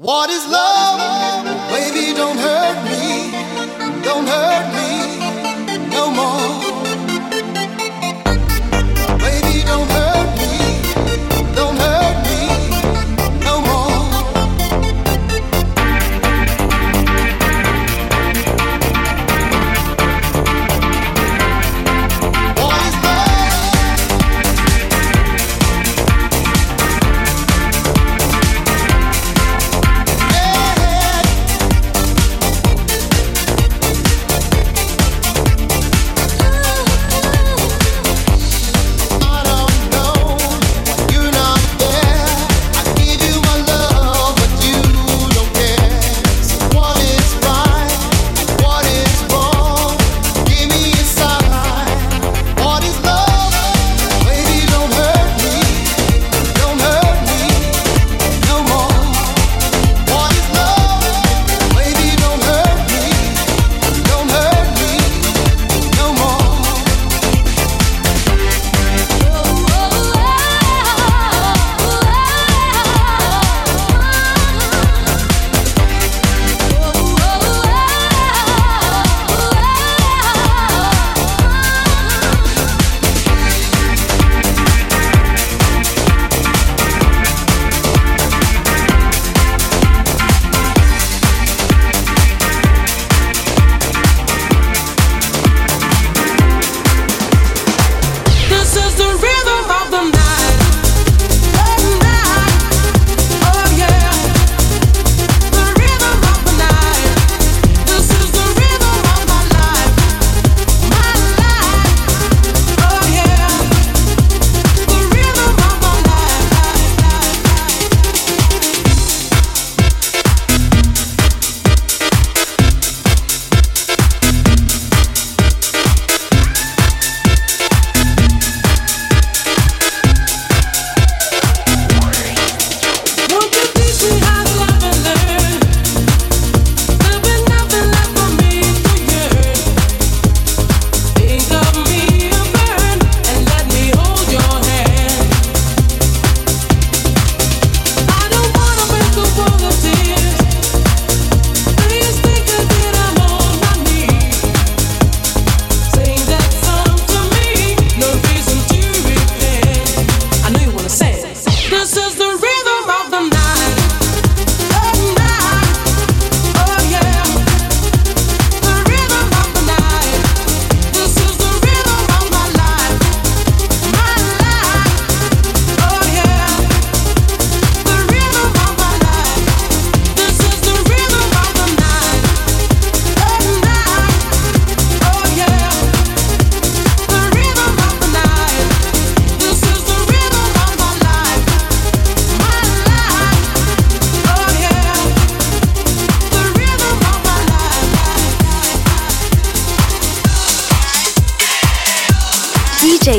What is love? What is love?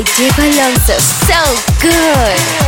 by Dave Alonso. So good.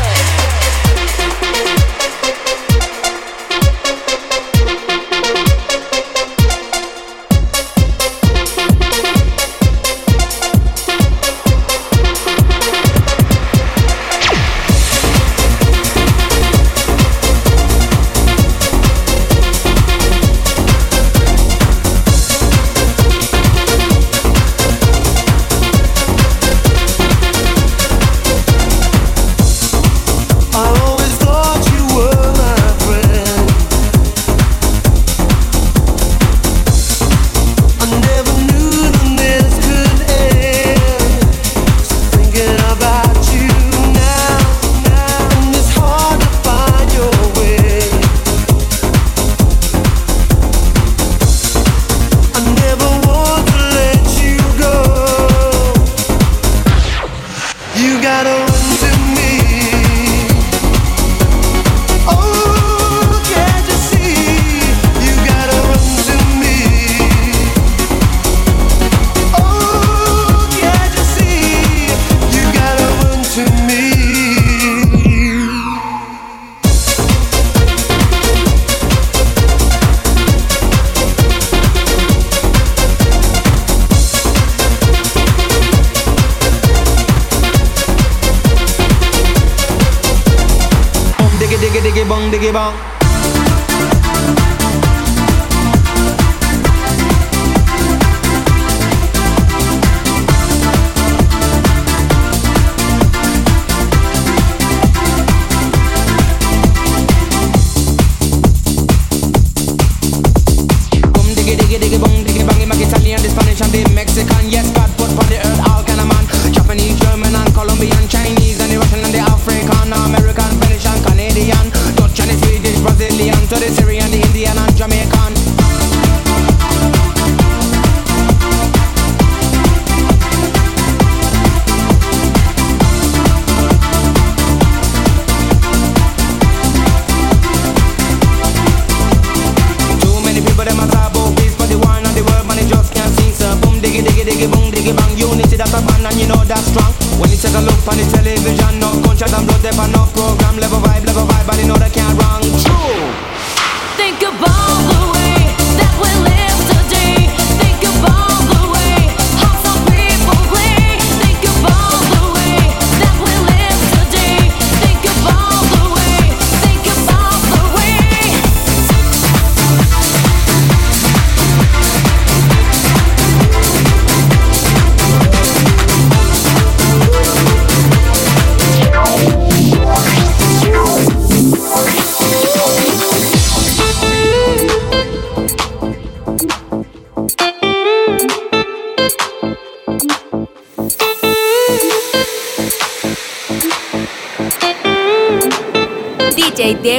vision, no conscious and blood, they no program. Level vibe, level vibe, but they know they can't run True.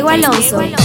Diego Alonso.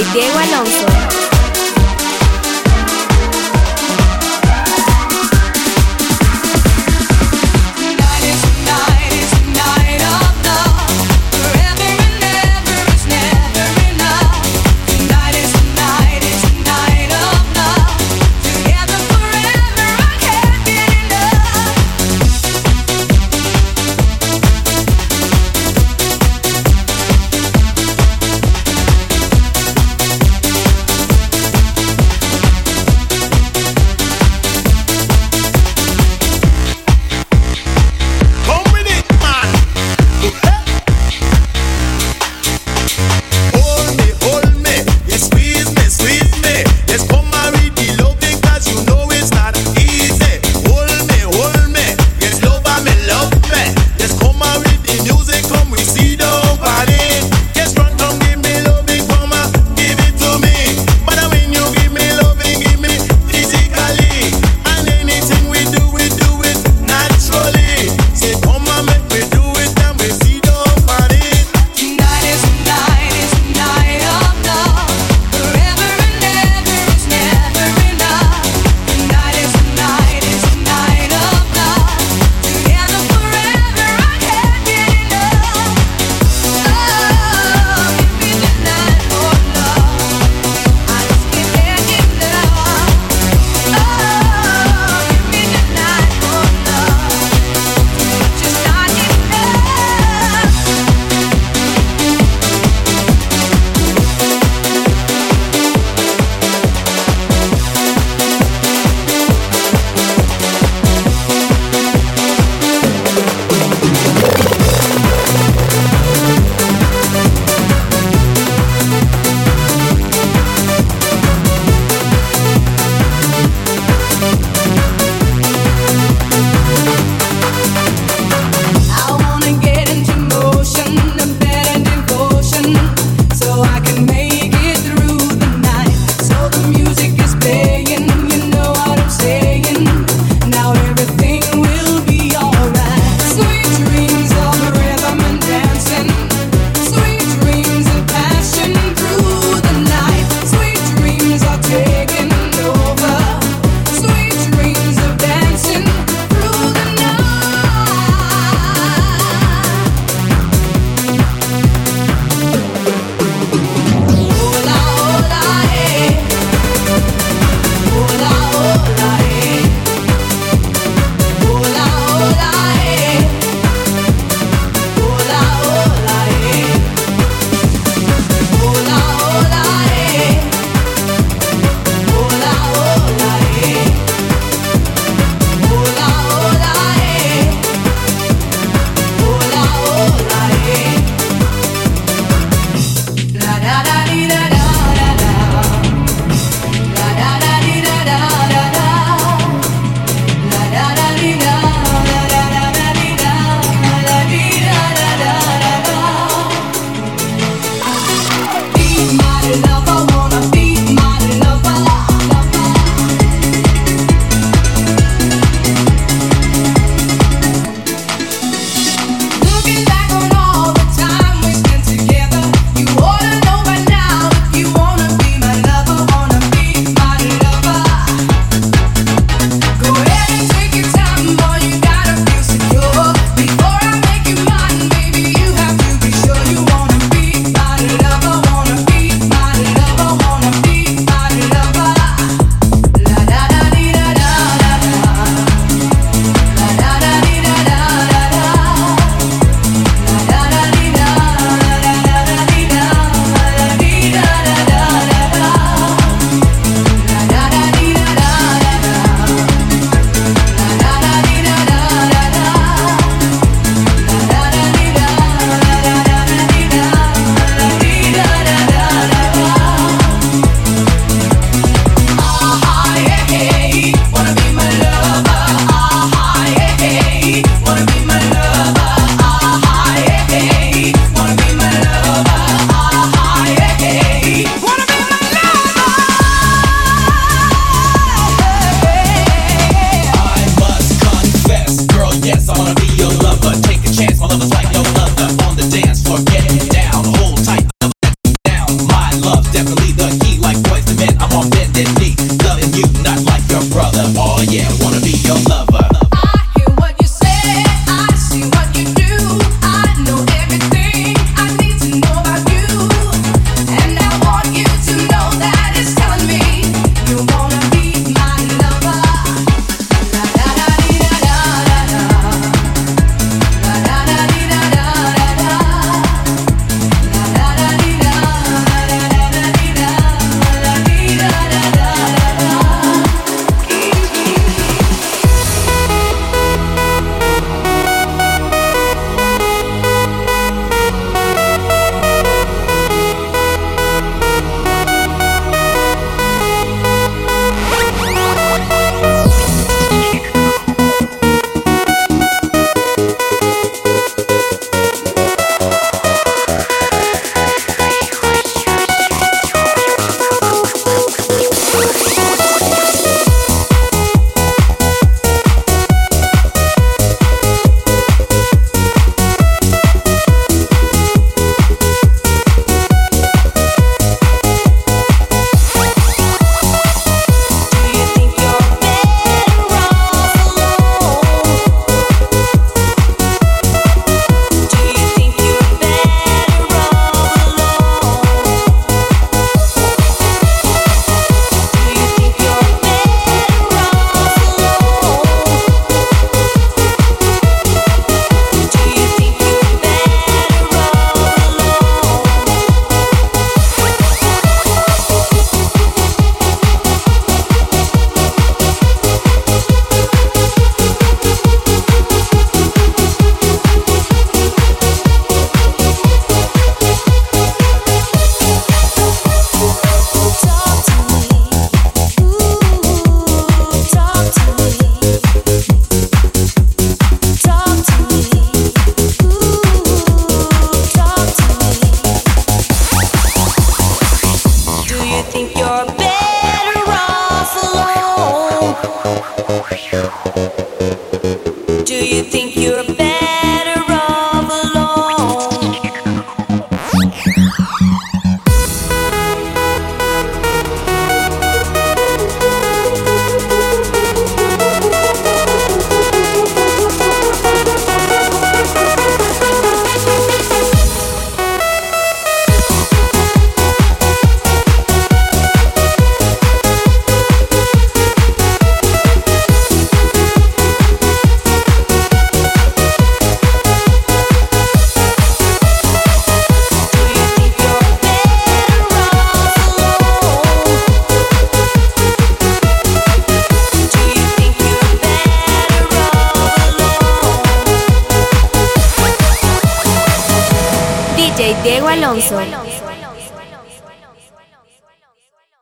Diego Alonso. DJ your Alonso.